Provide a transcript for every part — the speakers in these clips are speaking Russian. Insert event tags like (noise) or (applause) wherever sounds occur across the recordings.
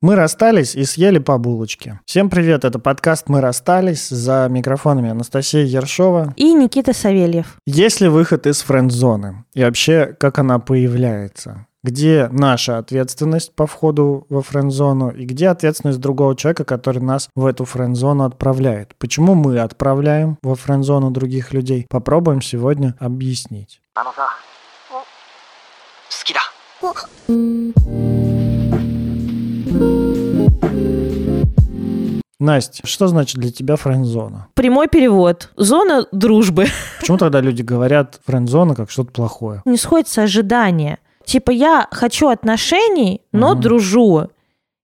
Мы расстались и съели по булочке. Всем привет, это подкаст «Мы расстались» за микрофонами Анастасия Ершова. И Никита Савельев. Есть ли выход из френд-зоны? И вообще, как она появляется? Где наша ответственность по входу во френд-зону и где ответственность другого человека, который нас в эту френд-зону отправляет? Почему мы отправляем во френд-зону других людей? Попробуем сегодня объяснить. あのさ好きだ Настя, что значит для тебя френд-зона? Прямой перевод. Зона дружбы. (laughs) Почему тогда люди говорят френд-зона как что-то плохое? Не сходится ожидание. Типа я хочу отношений, но Мгм. дружу.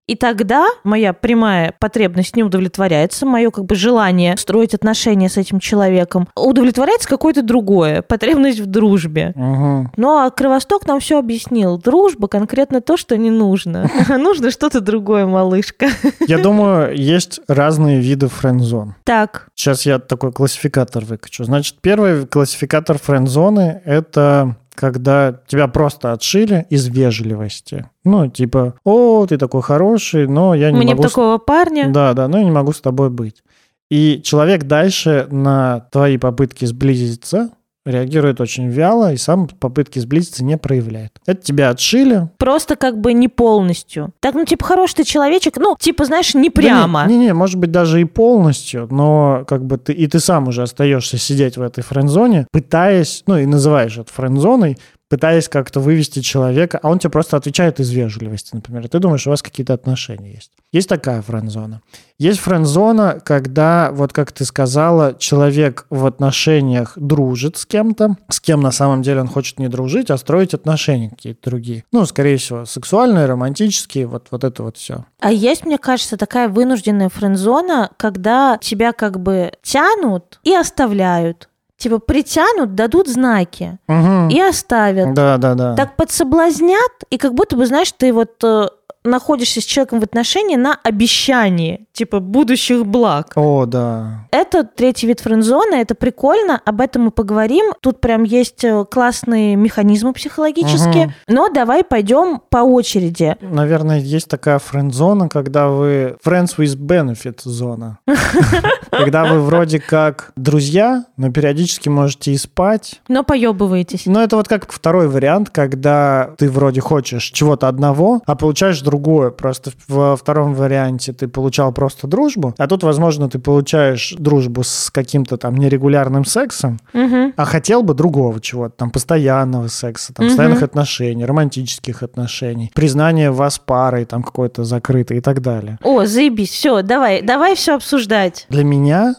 И тогда моя прямая потребность не удовлетворяется, мое как бы желание строить отношения с этим человеком удовлетворяется какое-то другое, (laughs) потребность в дружбе. Угу. Ну а Кровосток нам все объяснил. Дружба конкретно то, что не нужно. (laughs) Нужно что-то другое, малышка. Я (laughs) думаю, есть разные виды френд-зон. Так, Сейчас я такой классификатор выкачу. Значит, первый классификатор френд-зоны – это когда тебя просто отшили из вежливости. Ну, типа, о, ты такой хороший, но я не мне могу... с- такого парня. Да, да, но я не могу с тобой быть. И человек дальше на твои попытки сблизиться реагирует очень вяло и сам попытки сблизиться не проявляет. Это тебя отшили. Просто как бы не полностью. Так, ну, типа, хороший ты человечек, ну, типа, знаешь, не прямо. Не-не, может быть, даже и полностью, но как бы ты, и ты сам уже остаешься сидеть в этой френд-зоне, пытаясь, ну и называешь это френд-зоной, пытаясь как-то вывести человека, а он тебе просто отвечает из вежливости, например. Ты думаешь, у вас какие-то отношения есть. Есть такая френд-зона. Есть френд-зона, когда, вот как ты сказала, человек в отношениях дружит с кем-то, с кем на самом деле он хочет не дружить, а строить отношения какие-то другие. Ну, скорее всего, сексуальные, романтические, вот, вот это вот все. А есть, мне кажется, такая вынужденная френдзона, когда тебя как бы тянут и оставляют. Типа притянут, дадут знаки Угу. и оставят. Да, да, да. Так подсоблазнят, и как будто бы, знаешь, ты вот э, находишься с человеком в отношении на обещании, типа будущих благ. О, да. Это третий вид френдзоны, это прикольно, об этом мы поговорим. Тут прям есть э, классные механизмы психологические. Мгм. Но давай пойдем по очереди. Наверное, есть такая френд-зона, когда вы... Friends with benefit зона. (laughs) Когда вы вроде как друзья, но периодически можете и спать. Но поебываетесь. Но это вот как второй вариант, когда ты вроде хочешь чего-то одного, а получаешь другое. Просто во втором варианте ты получал просто дружбу, а тут, возможно, ты получаешь дружбу с каким-то там нерегулярным сексом, Мгм. а хотел бы другого чего-то, там, постоянного секса, там, Мгм. постоянных отношений, романтических отношений, признание вас парой, там, какое-то закрытое и так далее. О, заебись, все, давай, давай все обсуждать. Для меня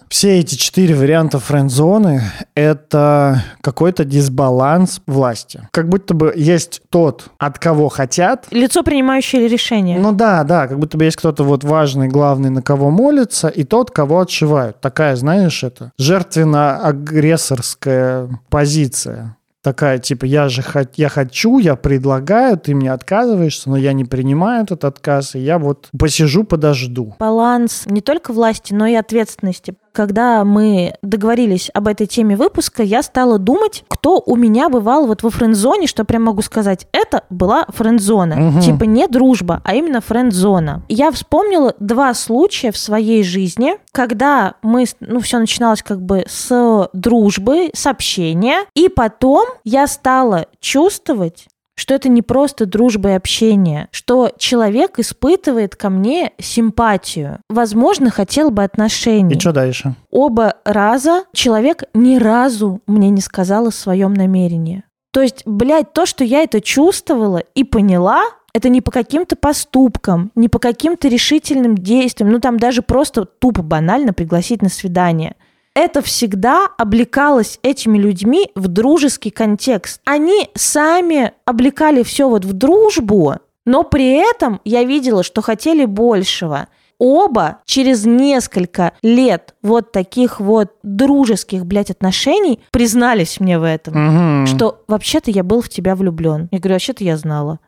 все эти четыре варианта френд-зоны — это какой-то дисбаланс власти. Как будто бы есть тот, от кого хотят, Лицо, принимающее решение. ну да, да, как будто бы есть кто-то вот важный, главный, на кого молится, и тот, кого отшивают. Такая, знаешь, это жертвенно-агрессорская позиция. Такая, типа, я же хот- я хочу, я предлагаю, ты мне отказываешься, но я не принимаю этот отказ, и я вот посижу, подожду. Баланс не только власти, но и ответственности. Когда мы договорились об этой теме выпуска, я стала думать, кто у меня бывал вот во френд-зоне, что прям могу сказать, это была френд-зона. Мгм. Типа не дружба, а именно френд-зона. Я вспомнила два случая в своей жизни, когда мы, ну, все начиналось как бы с дружбы, с общения, и потом я стала чувствовать, что это не просто дружба и общение, что человек испытывает ко мне симпатию, возможно, хотел бы отношений. И что дальше? Оба раза человек ни разу мне не сказал о своем намерении. То есть, блядь, то, что я это чувствовала и поняла, это не по каким-то поступкам, не по каким-то решительным действиям, ну там даже просто тупо банально пригласить на свидание. Это всегда облекалось этими людьми в дружеский контекст. Они сами облекали все вот в дружбу, но при этом я видела, что хотели большего. Оба через несколько лет вот таких вот дружеских, блядь, отношений признались мне в этом Мгм. что вообще-то я был в тебя влюблен. Я говорю, вообще-то я знала.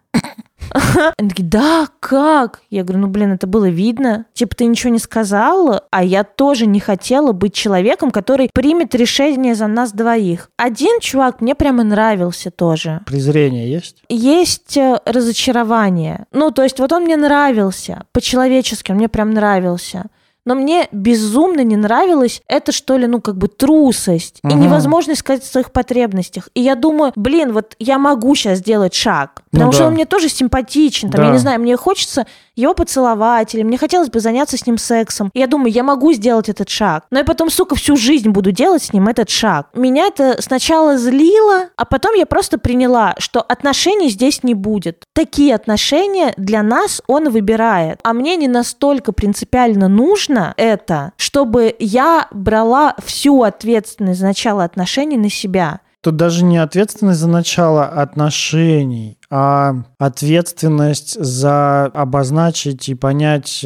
(laughs) Они такие, да, как? Я говорю, ну, блин, это было видно. Типа, ты ничего не сказал, а я тоже не хотела быть человеком, который примет решение за нас двоих. Один чувак мне прямо нравился тоже. Презрение есть? Есть э, разочарование. Ну, то есть вот он мне нравился, по-человечески он мне прям нравился. Но мне безумно не нравилось это, что ли, ну, как бы трусость и Мгм. невозможность сказать о своих потребностях. И я думаю, блин, вот я могу сейчас сделать шаг, Ну потому что да. он мне тоже симпатичен, там, я Да. не знаю, мне хочется его поцеловать, или мне хотелось бы заняться с ним сексом. И я думаю, я могу сделать этот шаг. Но я потом, сука, всю жизнь буду делать с ним этот шаг. Меня это сначала злило, а потом я просто приняла, что отношений здесь не будет. Такие отношения для нас он выбирает. А мне не настолько принципиально нужно это, чтобы я брала всю ответственность за начало отношений на себя. Тут даже не ответственность за начало отношений, а ответственность за обозначить и понять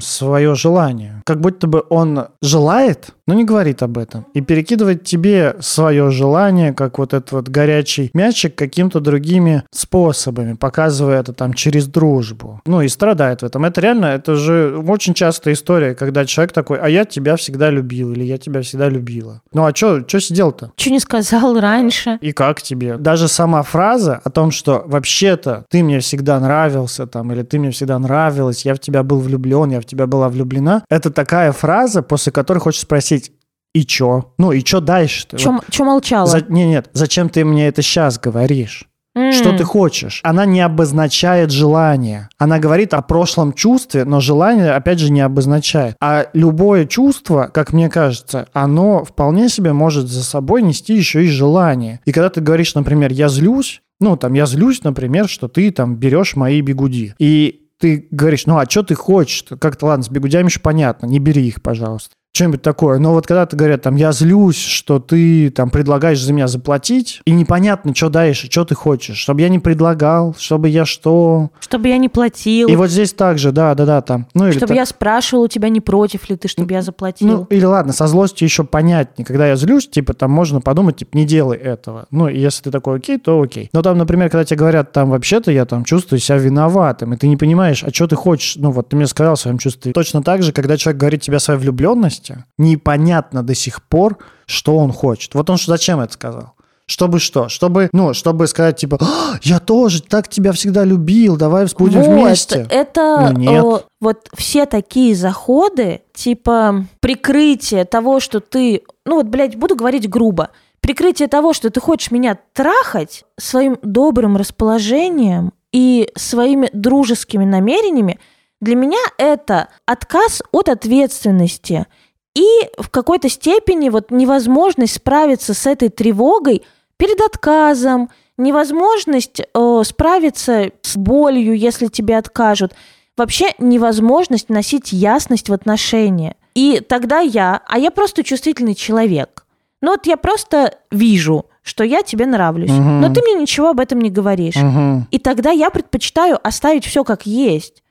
свое желание. Как будто бы он желает, но не говорит об этом. И перекидывает тебе свое желание, как вот этот вот горячий мячик, каким-то другими способами, показывая это там через дружбу. Ну и страдает в этом. Это реально, это же очень частая история, когда человек такой, а я тебя всегда любил, или я тебя всегда любила. Ну а что сидел-то? Что не сказал раньше? И как тебе? Даже сама фраза о том, что вообще-то ты мне всегда нравился, там, или ты мне всегда нравилась, я в тебя был влюблен, я в тебя была влюблена, это такая фраза, после которой хочешь спросить, и чё? Ну, и чё дальше-то? Чем, чем молчала? За- Не, нет, зачем ты мне это сейчас говоришь? Что ты хочешь? Она не обозначает желание. Она говорит о прошлом чувстве, но желание, опять же, не обозначает. А любое чувство, как мне кажется, оно вполне себе может за собой нести еще и желание. И когда ты говоришь, например, я злюсь, ну, там, я злюсь, например, что ты там берешь мои бегуди. И ты говоришь, ну, а что ты хочешь? Как-то, ладно, с бегудями еще понятно, не бери их, пожалуйста. Что-нибудь такое. Но вот когда ты говорят, там, я злюсь, что ты там предлагаешь за меня заплатить, и непонятно, что дальше, что ты хочешь. Чтобы я не предлагал, чтобы я что... Чтобы я не платил. И вот здесь также, да, да, да, там. Ну, или Чтобы так- я спрашивала у тебя, не против ли ты, чтобы я заплатил. Ну, или ладно, со злостью еще понятнее. Когда я злюсь, типа, там можно подумать, типа, не делай этого. Ну, и если ты такой окей, то окей. Но там, например, когда тебе говорят, там, вообще-то я там чувствую себя виноватым, и ты не понимаешь, а что ты хочешь, ну, вот ты мне сказал в своем чувстве. Точно так же, когда человек говорит тебе о своей влюбленности, непонятно до сих пор, что он хочет. Вот он зачем это сказал? Чтобы что? Чтобы, ну, чтобы сказать, типа, «А, я тоже так тебя всегда любил, давай будем вот, вместе. это Ну, нет. э, вот все такие заходы, типа прикрытие того, что ты, ну вот, блядь, буду говорить грубо, прикрытие того, что ты хочешь меня трахать своим добрым расположением и своими дружескими намерениями, для меня это отказ от ответственности и в какой-то степени вот невозможность справиться с этой тревогой перед отказом, невозможность э, справиться с болью, если тебе откажут, вообще невозможность носить ясность в отношения. И тогда я, а я просто чувствительный человек, ну вот я просто вижу, что я тебе нравлюсь, Мгм. но ты мне ничего об этом не говоришь. Мгм. И тогда я предпочитаю оставить все как есть.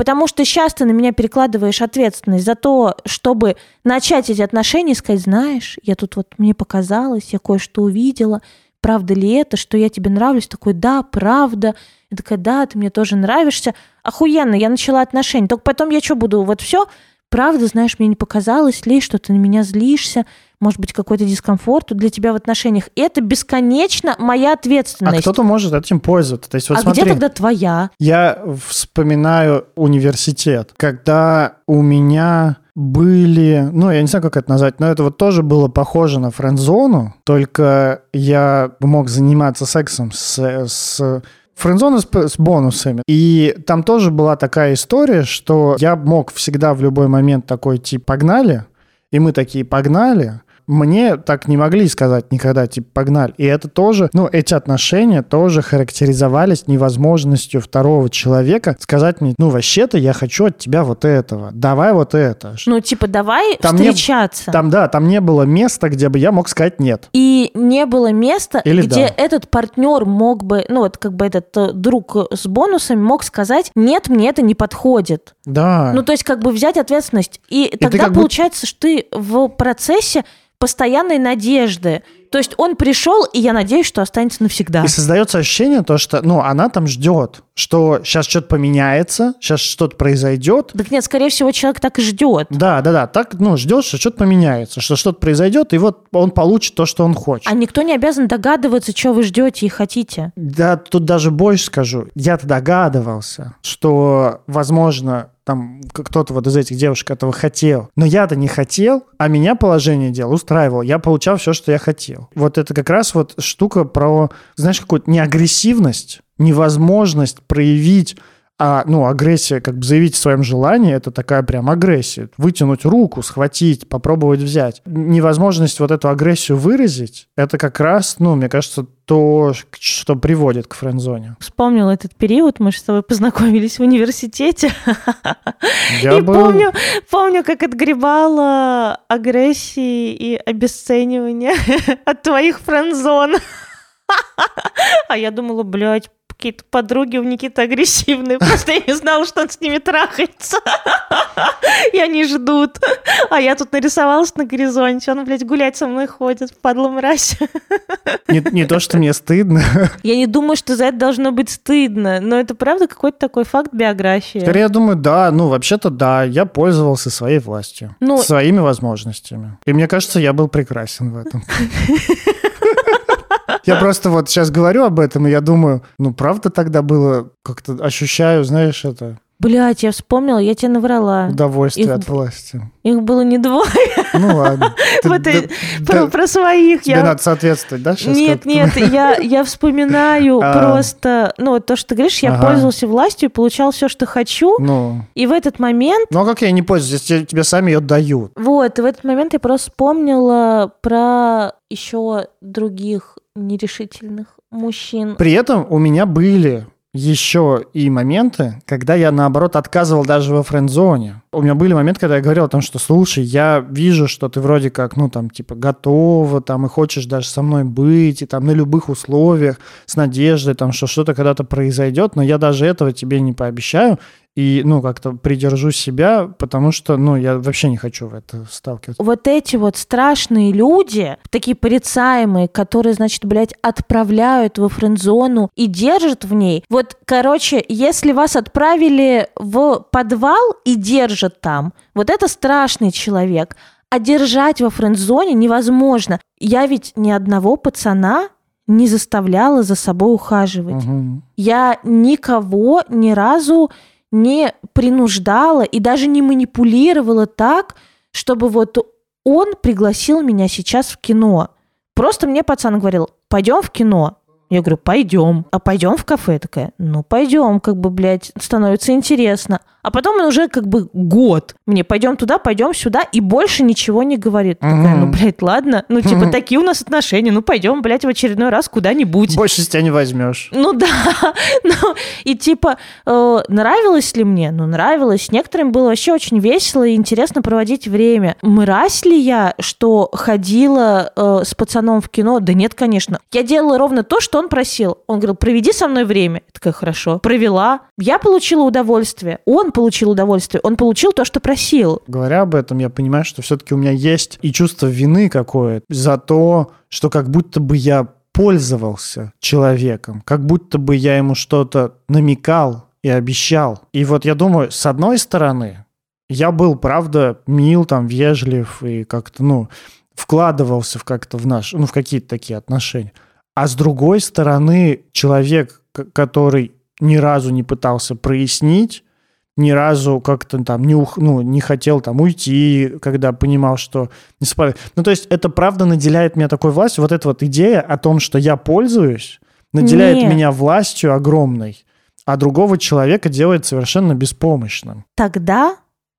Потому что сейчас ты на меня перекладываешь ответственность за то, чтобы начать эти отношения и сказать, знаешь, я тут вот, мне показалось, я кое-что увидела, правда ли это, что я тебе нравлюсь? Такой, да, правда. Я такая, да, ты мне тоже нравишься. Охуенно, я начала отношения. Только потом я что буду, вот все, правда, знаешь, мне не показалось ли, что ты на меня злишься, может быть, какой-то дискомфорт для тебя в отношениях. Это бесконечно моя А ответственность. кто-то может этим пользоваться. То есть, вот а смотри, где тогда твоя? Я вспоминаю университет, когда у меня были, ну, я не знаю, как это назвать, но это вот тоже было похоже на френдзону, только я мог заниматься сексом с, с Френдзона с, с бонусами. И там тоже была такая история, что я мог всегда в любой момент такой, типа, погнали, и мы такие, погнали, мне так не могли сказать никогда, типа, погнали. И это тоже, ну, эти отношения тоже характеризовались невозможностью второго человека сказать мне, ну, вообще-то я хочу от тебя вот этого, давай вот это. Ну, типа, давай Там не- встречаться. Там, да, там не было места, где бы я мог сказать нет. И не было места, Или где да. этот партнер мог бы, ну вот как бы этот э, друг с бонусами мог сказать, нет, мне это не подходит. Да. Ну то есть как бы взять ответственность. И, ты тогда как получается, что ты в процессе постоянной надежды. То есть он пришел, и я надеюсь, что останется навсегда. И создается ощущение то, что, ну, она там ждет, что сейчас что-то поменяется, сейчас что-то произойдет. Так нет, скорее всего, человек так и ждет. Да, да, да, так, ну, ждешь, что что-то поменяется, что что-то произойдет, и вот он получит то, что он хочет. А никто не обязан догадываться, что вы ждете и хотите. Да, тут даже больше скажу. Я-то догадывался, что, возможно, там кто-то вот из этих девушек этого хотел. Но я-то не хотел, а меня положение дел устраивало. Я получал все, что я хотел. Вот это как раз вот штука про, знаешь, какую-то неагрессивность, невозможность проявить а, ну, агрессия, как бы заявить о своем желании, это такая прям агрессия. Вытянуть руку, схватить, попробовать взять. Невозможность вот эту агрессию выразить, это как раз, ну, мне кажется, то, что приводит к френдзоне. Вспомнил этот период, мы же с тобой познакомились в университете. (laughs) Я и был... помню, помню, как отгребала агрессии и обесценивания (laughs) от твоих френдзон. (laughs) А я думала, блядь, какие-то подруги у Никиты агрессивные. Просто я не знала, что он с ними трахается. И они ждут. А я тут нарисовалась на горизонте. Он, блядь, гулять со мной ходит. Падла мразь. Не, не то, что мне стыдно. Я не думаю, что за это должно быть стыдно. Но это правда какой-то такой факт биографии. Скорее, я думаю, да, ну, вообще-то да, я пользовался своей властью, Ну- своими возможностями. И мне кажется, я был прекрасен в этом. (laughs) Я просто вот сейчас говорю об этом, и я думаю, ну, правда тогда было, как-то ощущаю, знаешь, это Блядь, я вспомнила, я тебе наврала. удовольствие Их- от власти. Их было не двое. Ну, ладно. (laughs) Ты- В этой- да- Про, про своих. Тебе Я надо соответствовать, да, сейчас? Нет, нет, я, я (laughs) вспоминаю А. просто, ну, вот то, что ты говоришь, я Ага. пользовался властью и получал все, что хочу, Ну, и в этот момент, ну а как я не пользуюсь, если тебе сами ее дают? вот, и в этот момент я просто вспомнила про еще других нерешительных мужчин. При этом у меня были еще и моменты, когда я, наоборот, отказывал даже во френд-зоне. У меня были моменты, когда я говорил о том, что, слушай, я вижу, что ты вроде как, ну, там, типа, готова, там, и хочешь даже со мной быть, и там на любых условиях, с надеждой, там, что что-то когда-то произойдет, но я даже этого тебе не пообещаю, и, ну, как-то придержу себя, потому что, ну, я вообще не хочу в это сталкиваться. Вот эти вот страшные люди, такие порицаемые, которые, значит, блядь, отправляют во френд-зону и держат в ней. Вот, короче, если вас отправили в подвал и держат там, вот это страшный человек. А держать во френд-зоне невозможно. Я ведь ни одного пацана не заставляла за собой ухаживать. Мгм. Я никого ни разу не принуждала и даже не манипулировала так, чтобы вот он пригласил меня сейчас в кино. Просто мне пацан говорил, пойдем в кино. Я говорю, пойдем. А пойдем в кафе? Я такая, ну пойдем, как бы, блядь, становится интересно. А потом он уже как бы год. Мне пойдем туда, пойдем сюда, и больше ничего не говорит. Такая, ну, блядь, ладно. Ну, (laughs) типа, такие у нас отношения. Ну, пойдем, блядь, в очередной раз куда-нибудь. Больше с тебя не возьмешь. Ну да, (laughs) ну и типа э, нравилось ли мне? Ну нравилось. Некоторым было вообще очень весело и интересно проводить время. Мразь ли я, что ходила э, с пацаном в кино? Да нет, конечно. Я делала ровно то, что он просил. Он говорил, проведи со мной время. Я такая, хорошо. Провела. Я получила удовольствие. Он получил удовольствие. Он получил то, что просил. Говоря об этом, я понимаю, что все-таки у меня есть и чувство вины какое-то за то, что как будто бы я пользовался человеком, как будто бы я ему что-то намекал и обещал. И вот я думаю, с одной стороны, я был, правда, мил, там, вежлив и как-то, ну, вкладывался в как-то в наш, ну, в какие-то такие отношения. А с другой стороны, человек, который ни разу не пытался прояснить, ни разу как-то там не, ух, ну, не хотел там уйти, когда понимал, что не совпадает. Ну, то есть это правда наделяет меня такой властью. Вот эта вот идея о том, что я пользуюсь, наделяет Нет. меня властью огромной, а другого человека делает совершенно беспомощным. Тогда,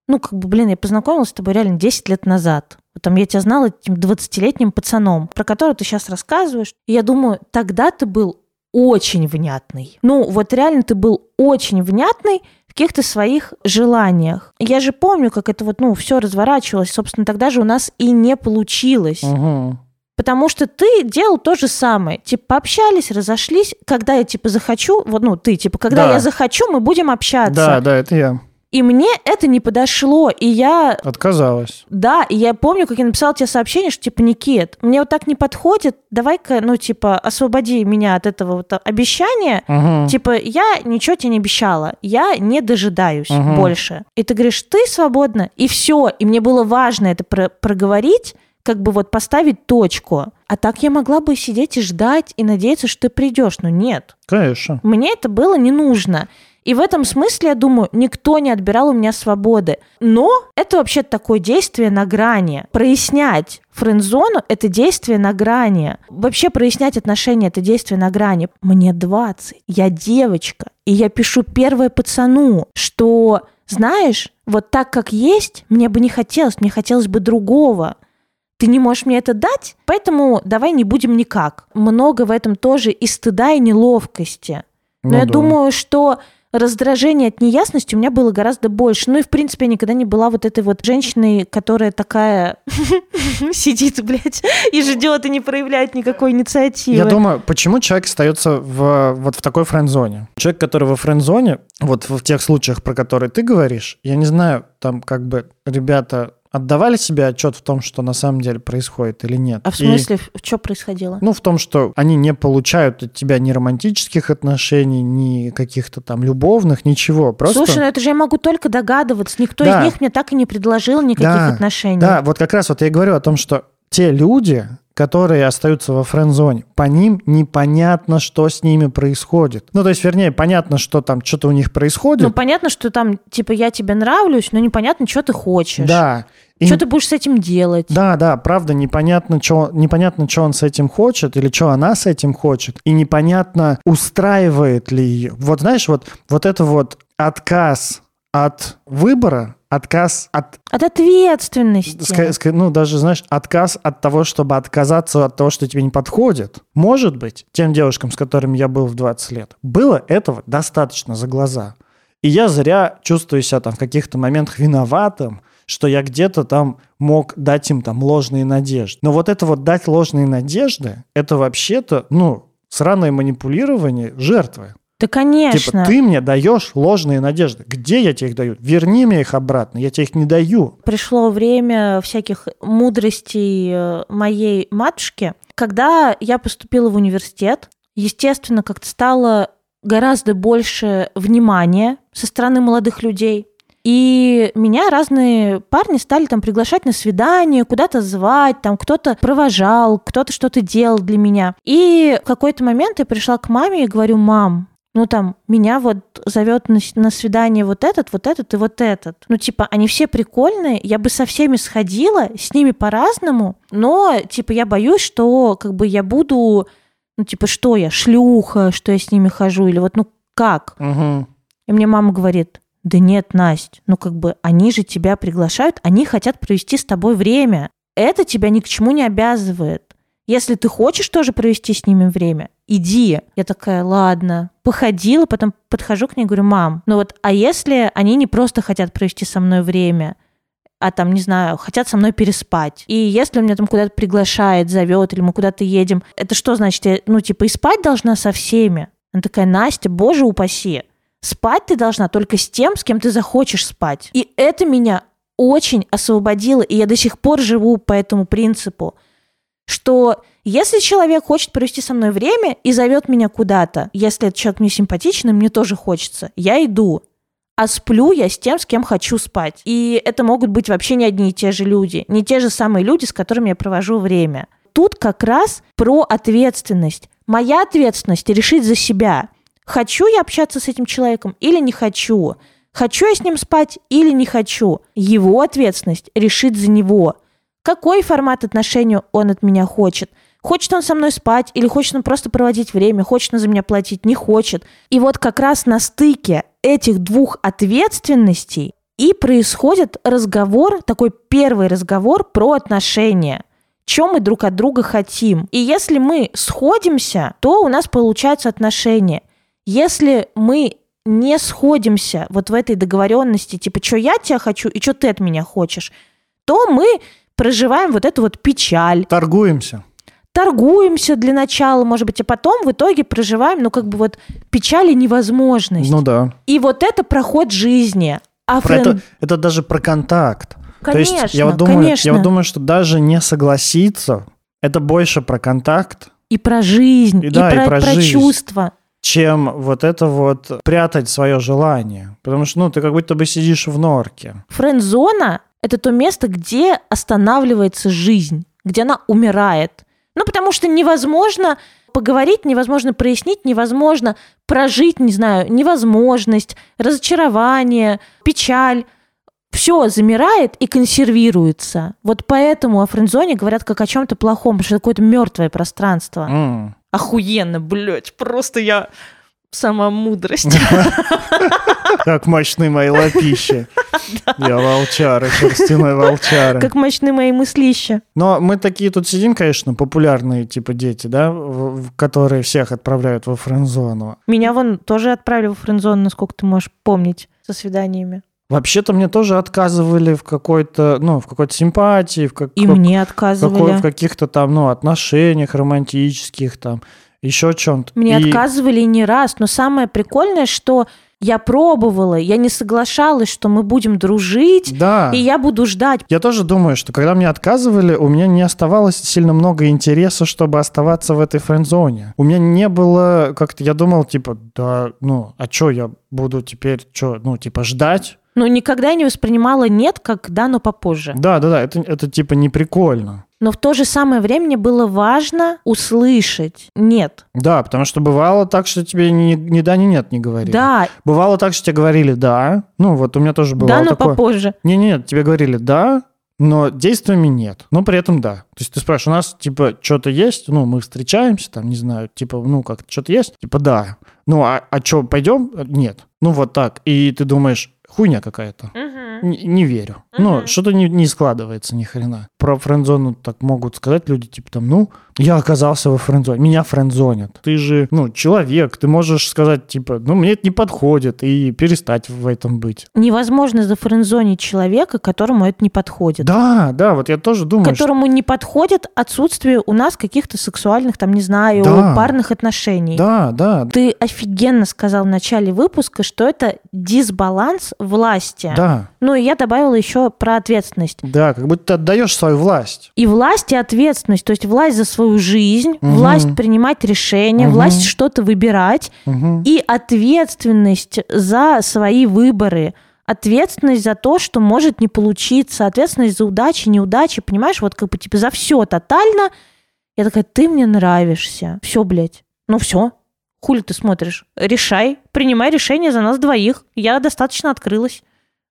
ну, как бы, блин, я познакомилась с тобой реально 10 лет назад. Там я тебя знала этим 20-летним пацаном, про которого ты сейчас рассказываешь. И я думаю, тогда ты был очень внятный. Ну, вот реально ты был очень внятный в каких-то своих желаниях. Я же помню, как это вот, ну, все разворачивалось. Собственно, тогда же у нас и не получилось. Мгм. Потому что ты делал то же самое. Типа, пообщались, разошлись. Когда я, типа, захочу, вот, ну, ты, типа, когда Да. я захочу, мы будем общаться. Да, да, это я. И мне это не подошло, и я Отказалась. да, и я помню, как я написала тебе сообщение, что типа, Никит, мне вот так не подходит, давай-ка, ну, типа, освободи меня от этого вот обещания. Мгм. Типа, я ничего тебе не обещала, я не дожидаюсь Мгм. больше. И ты говоришь, ты свободна, и все. И мне было важно это про- проговорить, как бы вот поставить точку. А так я могла бы сидеть и ждать, и надеяться, что ты придешь. Но нет, Конечно. мне это было не нужно. И в этом смысле, я думаю, никто не отбирал у меня свободы. Но это вообще такое действие на грани. Прояснять френд-зону – это действие на грани. Вообще прояснять отношения – это действие на грани. Мне 20, я девочка, и я пишу первое пацану, что, знаешь, вот так как есть, мне бы не хотелось, мне хотелось бы другого. Ты не можешь мне это дать, поэтому давай не будем никак. Много в этом тоже и стыда, и неловкости. Но Ну я да. думаю, что раздражение от неясности у меня было гораздо больше. Ну и, в принципе, я никогда не была вот этой вот женщиной, которая такая (laughs) сидит, блядь, и ждет, и не проявляет никакой инициативы. Я думаю, почему человек остается в, вот в такой френд-зоне? Человек, который во френд-зоне, вот в тех случаях, про которые ты говоришь, я не знаю, там как бы ребята отдавали себе отчет в том, что на самом деле происходит или нет. А в И- смысле, что происходило? ну, в том, что они не получают от тебя ни романтических отношений, ни каких-то там любовных, ничего. Просто... Слушай, ну это же я могу только догадываться. Никто Да. из них мне так и не предложил никаких Да, отношений. Да, вот как раз вот я и говорю о том, что те люди, которые остаются во френд-зоне, по ним непонятно, что с ними происходит. Ну, то есть, вернее, понятно, что там что-то у них происходит. Ну, понятно, что там, типа, я тебе нравлюсь, но непонятно, что ты хочешь. да. И Что ты будешь с этим делать? Да, да, правда, непонятно, что непонятно, что он с этим хочет или что она с этим хочет, и непонятно, устраивает ли ее. Вот знаешь, вот, вот это вот отказ от выбора, отказ от От ответственности. Ска- ска- ну, даже, знаешь, отказ от того, чтобы отказаться от того, что тебе не подходит. Может быть, тем девушкам, с которыми я был в 20 лет, было этого достаточно за глаза. И я зря чувствую себя там в каких-то моментах виноватым, что я где-то там мог дать им там ложные надежды. Но вот это вот дать ложные надежды, это вообще-то, ну, сраное манипулирование жертвы. Да, конечно. Типа, ты мне даешь ложные надежды. Где я тебе их даю? Верни мне их обратно. Я тебе их не даю. Пришло время всяких мудростей э, моей матушки. Когда я поступила в университет, естественно, как-то стало гораздо больше внимания со стороны молодых людей. И меня разные парни стали там приглашать на свидание, куда-то звать, там кто-то провожал, кто-то что-то делал для меня. И в какой-то момент я пришла к маме и говорю, мам, ну там, меня вот зовет на, на свидание вот этот, вот этот и вот этот. Ну типа, они все прикольные, я бы со всеми сходила, с ними по-разному, но типа я боюсь, что как бы я буду, ну типа, что я, шлюха, что я с ними хожу, или вот ну как? Мгм. И мне мама говорит, да нет, Настя, ну как бы они же тебя приглашают, они хотят провести с тобой время. Это тебя ни к чему не обязывает. Если ты хочешь тоже провести с ними время, иди. Я такая, ладно. Походила, потом подхожу к ней говорю, мам, ну вот, а если они не просто хотят провести со мной время, а там, не знаю, хотят со мной переспать. И если он меня там куда-то приглашает, зовет, или мы куда-то едем, это что значит? Я, ну, типа, и спать должна со всеми? Она такая, Настя, боже упаси. Спать ты должна только с тем, с кем ты захочешь спать. И это меня очень освободило, и я до сих пор живу по этому принципу, что если человек хочет провести со мной время и зовет меня куда-то, если этот человек мне симпатичный, мне тоже хочется, я иду. А сплю я с тем, с кем хочу спать. И это могут быть вообще не одни и те же люди, не те же самые люди, с которыми я провожу время. Тут как раз про ответственность. Моя ответственность решить за себя. Хочу я общаться с этим человеком или не хочу. Хочу я с ним спать или не хочу. Его ответственность решить за него. Какой формат отношений он от меня хочет. Хочет он со мной спать или хочет он просто проводить время, хочет он за меня платить, не хочет. И вот как раз на стыке этих двух ответственностей и происходит разговор, такой первый разговор про отношения чем мы друг от друга хотим. И если мы сходимся, то у нас получаются отношения. Если мы не сходимся вот в этой договоренности, типа, что я тебя хочу и что ты от меня хочешь, то мы проживаем вот эту вот печаль, Торгуемся. торгуемся для начала, может быть, а потом в итоге проживаем, ну, как бы вот печаль и невозможность. Ну да. И вот это проход жизни. А Про френ- это, это даже про контакт. То есть Конечно, я вот думаю, конечно. я вот думаю, что даже не согласиться, это больше про контакт, И про жизнь, И и, да, и про, про про жизнь. чувства. чем вот это вот прятать свое желание. Потому что, ну, ты как будто бы сидишь в норке. Френд-зона – это то место, где останавливается жизнь, где она умирает. Ну, потому что невозможно поговорить, невозможно прояснить, невозможно прожить, не знаю, невозможность, разочарование, печаль. Все замирает и консервируется. Вот поэтому о френдзоне говорят как о чем-то плохом, потому что это какое-то мертвое пространство. М. Охуенно, блядь, просто я сама мудрость. (laughs) Как мощны мои лапищи. Я волчара, шерстяной волчара. Как мощны мои мыслища. Но мы такие тут сидим, конечно, популярные типа дети, да, которые всех отправляют во френдзону. Меня вон тоже отправили в френдзону, насколько ты можешь помнить, со свиданиями. Вообще-то мне тоже отказывали в какой-то, ну, в какой-то симпатии, в, как- И как- мне какой- отказывали. в каких-то там, ну, отношениях романтических, там, еще чем-то. Мне И- отказывали не раз, но самое прикольное, что я пробовала, я не соглашалась, что мы будем дружить, Да. и я буду ждать. Я тоже думаю, что когда мне отказывали, у меня не оставалось сильно много интереса, чтобы оставаться в этой френд-зоне. У меня не было как-то, я думал, типа, да, ну, а что я буду теперь, что, ну, типа, ждать? Но никогда не воспринимала нет как да, но попозже. Да, да, да, это, это типа не прикольно. Но в то же самое время мне было важно услышать нет. Да, потому что бывало так, что тебе ни, ни да, ни нет не говорили. Да, Бывало так, что тебе говорили да. Ну, вот у меня тоже бывало да, но такое. попозже. Не, нет, тебе говорили да, но действиями нет. Но при этом да. То есть ты спрашиваешь, у нас типа что-то есть, ну, мы встречаемся, там, не знаю, типа, ну, как что-то есть, типа да. Ну, а, а что, пойдем? Нет. Ну, вот так. И ты думаешь, хуйня какая-то. Не, не верю. Ну, Мгм. что-то не, не складывается ни хрена. Про френдзону так могут сказать люди, типа там, ну, я оказался во френдзоне, меня френдзонят. Ты же, ну, человек, ты можешь сказать, типа, ну, мне это не подходит, и перестать в этом быть. Невозможно зафрендзонить человека, которому это не подходит. Да, да, вот я тоже думаю, что... которому не подходит отсутствие у нас каких-то сексуальных, там, не знаю, Да. парных отношений. Да, да, Ты офигенно сказал в начале выпуска, что это дисбаланс власти. да, Ну и я добавила еще про ответственность. да, как будто ты отдаешь свою власть. И власть, и ответственность. То есть власть за свою жизнь, Мгм. власть принимать решения, Мгм. власть что-то выбирать, Мгм. и ответственность за свои выборы. Ответственность за то, что может не получиться, ответственность за удачи, неудачи, понимаешь, вот как бы типа за все тотально. Я такая, ты мне нравишься. Все, блядь. Ну все. Хули ты смотришь? Решай, принимай решение за нас двоих. Я достаточно открылась.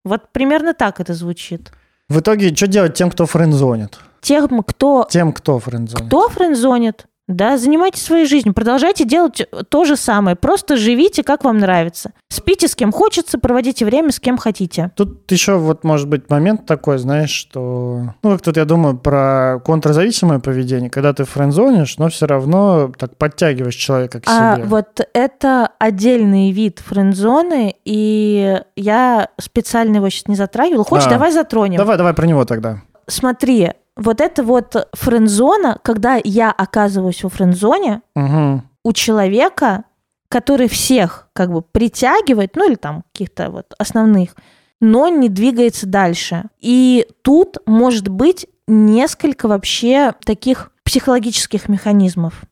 Вот примерно так это звучит. В итоге, что делать тем, кто френдзонит? Тем, кто, Тем, кто френдзонит. кто френдзонит, да, занимайтесь своей жизнью, продолжайте делать то же самое, просто живите, как вам нравится. Спите с кем хочется, проводите время с кем хотите. Тут еще вот может быть момент такой, знаешь, что... Ну, как тут я думаю про контрзависимое поведение, когда ты френдзонишь, но все равно так подтягиваешь человека к А себе. вот это отдельный вид френдзоны, и я специально его сейчас не затрагивала. Хочешь, А. давай затронем? Давай, давай про него тогда. Смотри, вот это вот френдзона, когда я оказываюсь во френдзоне, Угу. у человека, который всех как бы притягивает, ну или там каких-то вот основных, но не двигается дальше. И тут может быть несколько вообще таких психологических механизмов.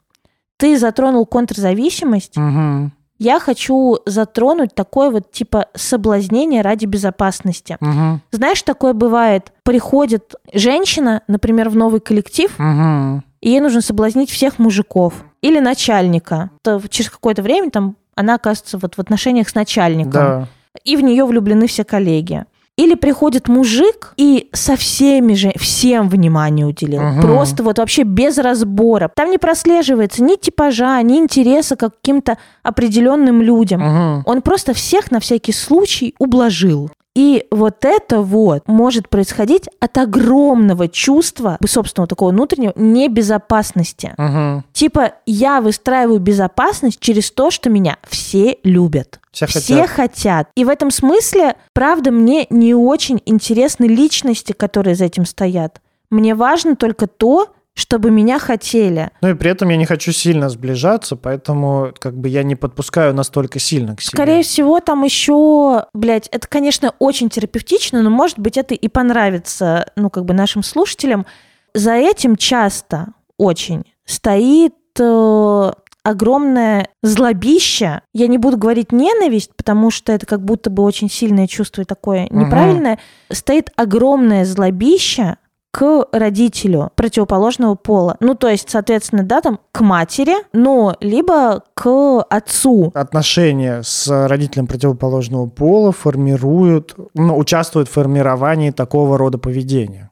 Ты затронул контрзависимость. Угу. Я хочу затронуть такое вот типа соблазнение ради безопасности. Угу. Знаешь, такое бывает. Приходит женщина, например, в новый коллектив, Угу. и ей нужно соблазнить всех мужиков или начальника. То через какое-то время там она оказывается вот в отношениях с начальником, Да. и в нее влюблены все коллеги. Или приходит мужик и со всеми же, всем внимание уделил. Мгм. Просто вот вообще без разбора. Там не прослеживается ни типажа, ни интереса к каким-то определенным людям. Угу. Он просто всех на всякий случай ублажил. И вот это вот может происходить от огромного чувства, собственного такого внутреннего, небезопасности. Угу. Типа, я выстраиваю безопасность через то, что меня все любят. Все Все хотят. хотят. И в этом смысле, правда, мне не очень интересны личности, которые за этим стоят. Мне важно только то, чтобы меня хотели. Ну и при этом я не хочу сильно сближаться, поэтому как бы я не подпускаю настолько сильно к себе. Скорее всего, там еще, блядь, это, конечно, очень терапевтично, но, может быть, это и понравится, ну, как бы нашим слушателям. За этим часто очень стоит э, огромное злобище. Я не буду говорить ненависть, потому что это как будто бы очень сильное чувство и такое неправильное. Стоит огромное злобище к родителю противоположного пола. Ну, то есть, соответственно, да, там к матери, но либо к отцу. Отношения с родителем противоположного пола формируют, ну, участвуют в формировании такого рода поведения.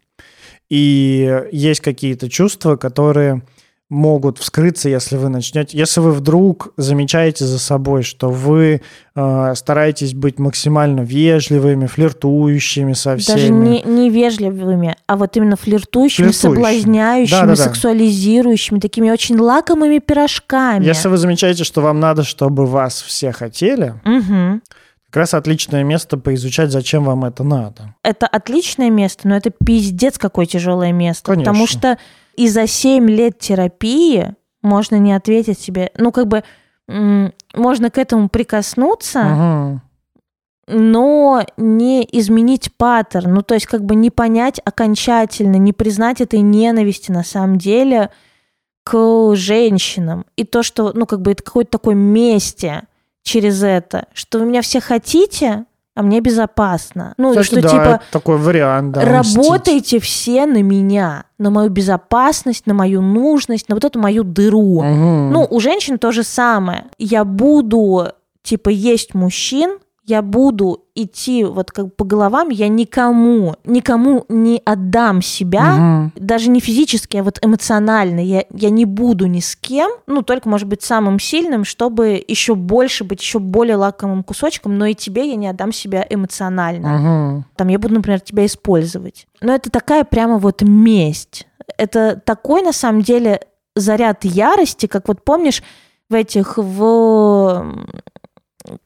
И есть какие-то чувства, которые могут вскрыться, если вы начнете, если вы вдруг замечаете за собой, что вы э, стараетесь быть максимально вежливыми, флиртующими со всеми. Даже не, не вежливыми, а вот именно флиртующими, Флиртующими. соблазняющими, Да-да-да. сексуализирующими, такими очень лакомыми пирожками. Если вы замечаете, что вам надо, чтобы вас все хотели, Мгм. как раз отличное место поизучать, зачем вам это надо. Это отличное место, но это пиздец какое тяжелое место. Конечно. Потому что и за 7 лет терапии можно не ответить себе, ну как бы можно к этому прикоснуться, Мгм. но не изменить паттерн, ну то есть как бы не понять окончательно, не признать этой ненависти на самом деле к женщинам. И то, что, ну как бы это какое-то такое мести через это, что вы меня все хотите, а мне безопасно. Ну, Кстати, что да, типа такой вариант, да, мстить. работайте все на меня, на мою безопасность, на мою нужность, на вот эту мою дыру. Мгм. Ну, у женщин то же самое. Я буду, типа, есть мужчин, я буду идти вот как по головам, я никому, никому не отдам себя, Мгм. даже не физически, а вот эмоционально. Я, я не буду ни с кем, ну, только, может быть, самым сильным, чтобы еще больше быть, еще более лакомым кусочком, но и тебе я не отдам себя эмоционально. Мгм. Там я буду, например, тебя использовать. Но это такая прямо вот месть. Это такой, на самом деле, заряд ярости, как вот помнишь в этих, в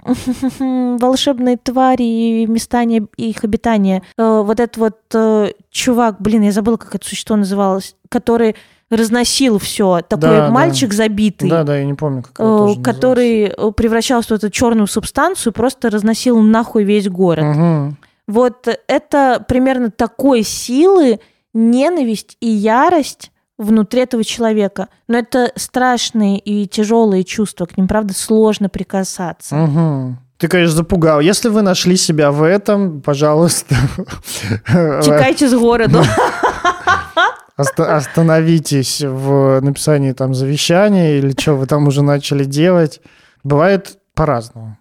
(laughs) волшебные твари и места не- их обитания. Э, Вот этот вот э, чувак, блин, я забыла, как это существо называлось, который разносил все. Такой Да, да. мальчик забитый. Да, да, я не помню, как э, его тоже который э, превращался в эту черную субстанцию, просто разносил нахуй весь город. назывался. Мгм. Вот это примерно такой силы ненависть и ярость внутри этого человека. Но это страшные и тяжелые чувства, к ним, правда, сложно прикасаться. Мгм. Ты, конечно, запугал. Если вы нашли себя в этом, пожалуйста, Чекайте с города. оста- остановитесь в написании там завещания или что вы там уже начали делать. Бывает по-разному.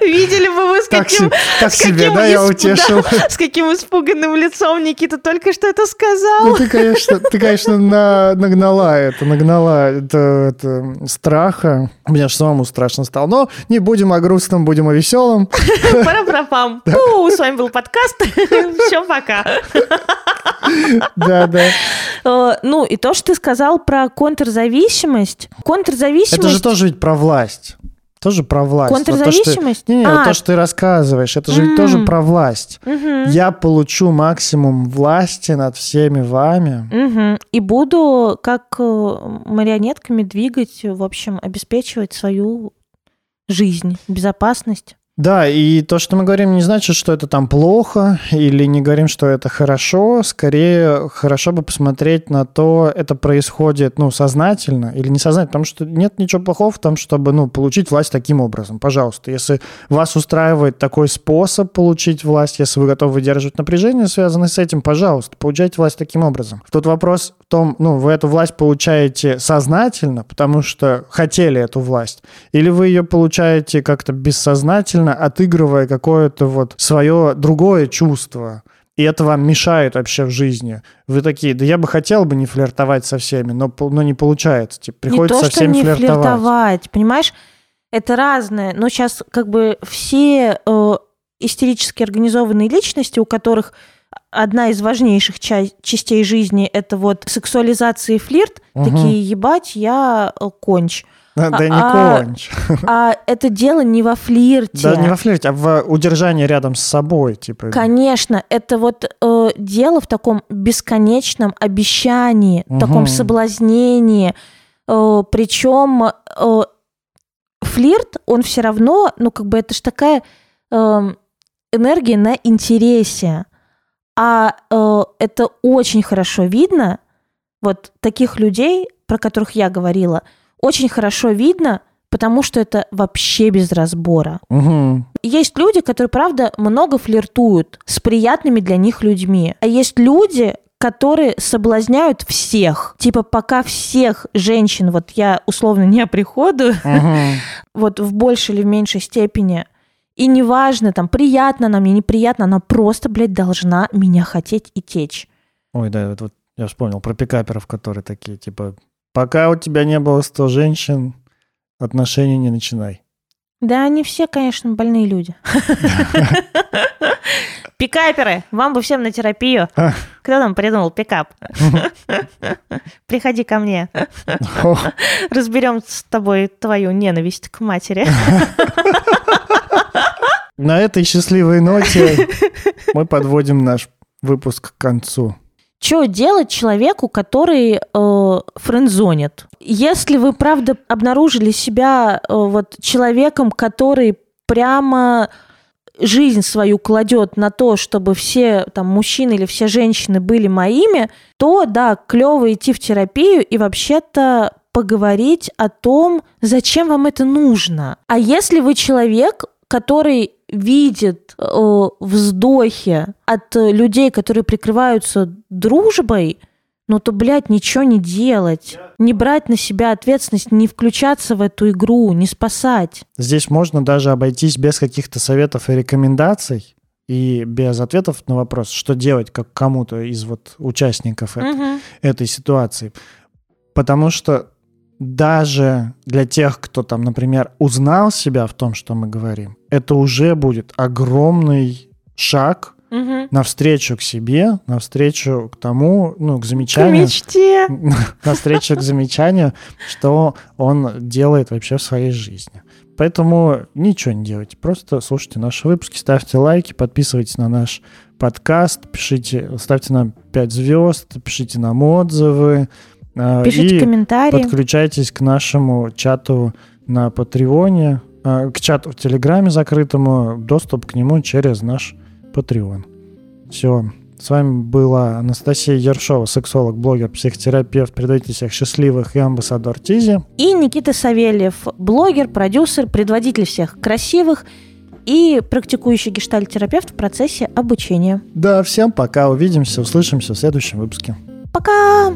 Видели бы вы, с Так, каким, так с себе, каким да, я исп- утешил. да, (laughs) с каким испуганным лицом Никита только что это сказал. Ну, ты, конечно, ты, конечно, на- нагнала это, нагнала это, это страха. Мне аж самому страшно стало. Но не будем о грустном, будем о веселом. (laughs) Пара-пара-пам. Фу, С вами был подкаст. (laughs) Все, пока. Да, да. Э, Ну, и то, что ты сказал про контрзависимость. Контрзависимость... Это же тоже ведь про власть. Тоже про власть. Вот то, что- Контрзависимость? Не, не, вот А. то, что ты рассказываешь, это же ведь тоже про власть. Мгм. Я получу максимум власти над всеми вами. Мгм. И буду как э, марионетками двигать, в общем, обеспечивать свою жизнь, безопасность. Да, и то, что мы говорим, не значит, что это там плохо, или не говорим, что это хорошо. Скорее, хорошо бы посмотреть на то, это происходит, ну, сознательно или несознательно, потому что нет ничего плохого в том, чтобы, ну, получить власть таким образом. Пожалуйста, если вас устраивает такой способ получить власть, если вы готовы выдерживать напряжение, связанное с этим, пожалуйста, получайте власть таким образом. Тут вопрос в том, ну, вы эту власть получаете сознательно, потому что хотели эту власть, или вы ее получаете как-то бессознательно, отыгрывая какое-то вот свое другое чувство. И это вам мешает вообще в жизни. Вы такие, да я бы хотел бы не флиртовать со всеми, но, но не получается. Типа, приходится не то, со всеми что не флиртовать. флиртовать, понимаешь? Это разное. Но сейчас как бы все э, истерически организованные личности, у которых одна из важнейших ча- частей жизни это вот сексуализация и флирт, Мгм. такие, ебать, я э, конч. Да, да А- никого ничего. А это дело не во флирте. Да не во флирте, а в удержании рядом с собой, типа. Конечно, это вот э, дело в таком бесконечном обещании, в таком соблазнении. причем э, флирт, он все равно, ну как бы это ж такая эм, энергия на интересе. А э, это очень хорошо видно. Вот таких людей, про которых я говорила, очень хорошо видно, потому что это вообще без разбора. Мгм. Есть люди, которые, правда, много флиртуют с приятными для них людьми. А есть люди, которые соблазняют всех. Типа, пока всех женщин, вот я условно не оприходую, Мгм. (laughs) вот в большей или в меньшей степени, и неважно, там, приятно она мне, неприятно, она просто, блядь, должна меня хотеть и течь. Ой, да, вот, вот я вспомнил про пикаперов, которые такие, типа, пока у тебя не было 100 женщин, отношений не начинай. Да, они все, конечно, больные люди. (laughs) Пикаперы, вам бы всем на терапию. (laughs) Кто там придумал пикап? (laughs) Приходи ко мне. Разберем с тобой твою ненависть к матери. На этой счастливой ноте мы подводим наш выпуск к концу. Что делать человеку, который э, френдзонит? Если вы, правда, обнаружили себя э, вот человеком, который прямо жизнь свою кладет на то, чтобы все там мужчины или все женщины были моими, то да, клево идти в терапию и вообще-то поговорить о том, зачем вам это нужно. А если вы человек, который видит э, вздохи от людей, которые прикрываются дружбой, ну то, блядь, ничего не делать, не брать на себя ответственность, не включаться в эту игру, не спасать. Здесь можно даже обойтись без каких-то советов и рекомендаций и без ответов на вопрос, что делать как кому-то из вот участников этой, Мгм. этой ситуации. Потому что даже для тех, кто там, например, узнал себя в том, что мы говорим, это уже будет огромный шаг Мгм. навстречу к себе, навстречу к тому, ну, к К замечанию, мечте. (laughs) навстречу к замечанию, что он делает вообще в своей жизни. Поэтому ничего не делайте, просто слушайте наши выпуски, ставьте лайки, подписывайтесь на наш подкаст, пишите, ставьте нам 5 звезд, пишите нам отзывы. Э, Пишите и комментарии. подключайтесь к нашему чату на Патреоне, э, к чату в Телеграме закрытому, доступ к нему через наш Patreon. Все. С вами была Анастасия Ершова, сексолог, блогер, психотерапевт, предводитель всех счастливых и амбассадор Тизи. И Никита Савельев, блогер, продюсер, предводитель всех красивых и практикующий гештальтерапевт в процессе обучения. Да, всем пока, увидимся, услышимся в следующем выпуске. Пока!